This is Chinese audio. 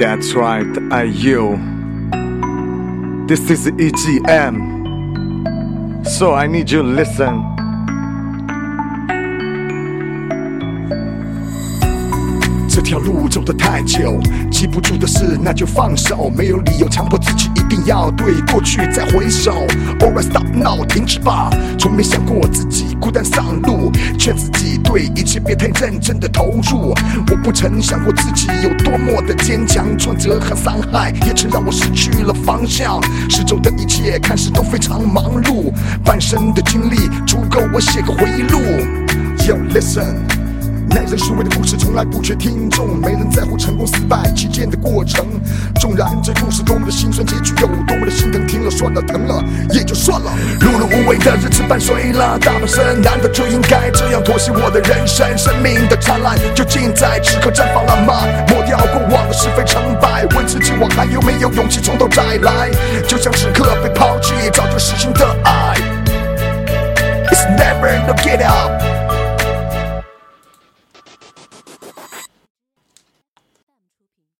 That's right, I you. This is EGM. So I need you listen. 这条路走得太久，记不住的事那就放手，没有理由强迫自己一定要对过去再回首。Alright stop now，停止吧，从没想过自己孤单，别太认真的投入。我不曾想过自己有多么的坚强，挫折和伤害也曾让我失去了方向，四周的一切看似都非常忙碌，半生的经历足够我写个回忆录。Yo listen。耐人寻味的故事从来不缺听众，没人在乎成功失败期间的过程。纵然这故事多么的心酸，结局有多么的心疼，听了算了，疼了也就算了。碌碌无为的日子伴随了大半生，难道就应该这样妥协我的人生？生命的灿烂究竟在此刻绽放了吗？抹掉过往的是非成败，问自己我还有没有勇气从头再来？就像此刻被抛弃早就死心的爱。It's never no get out。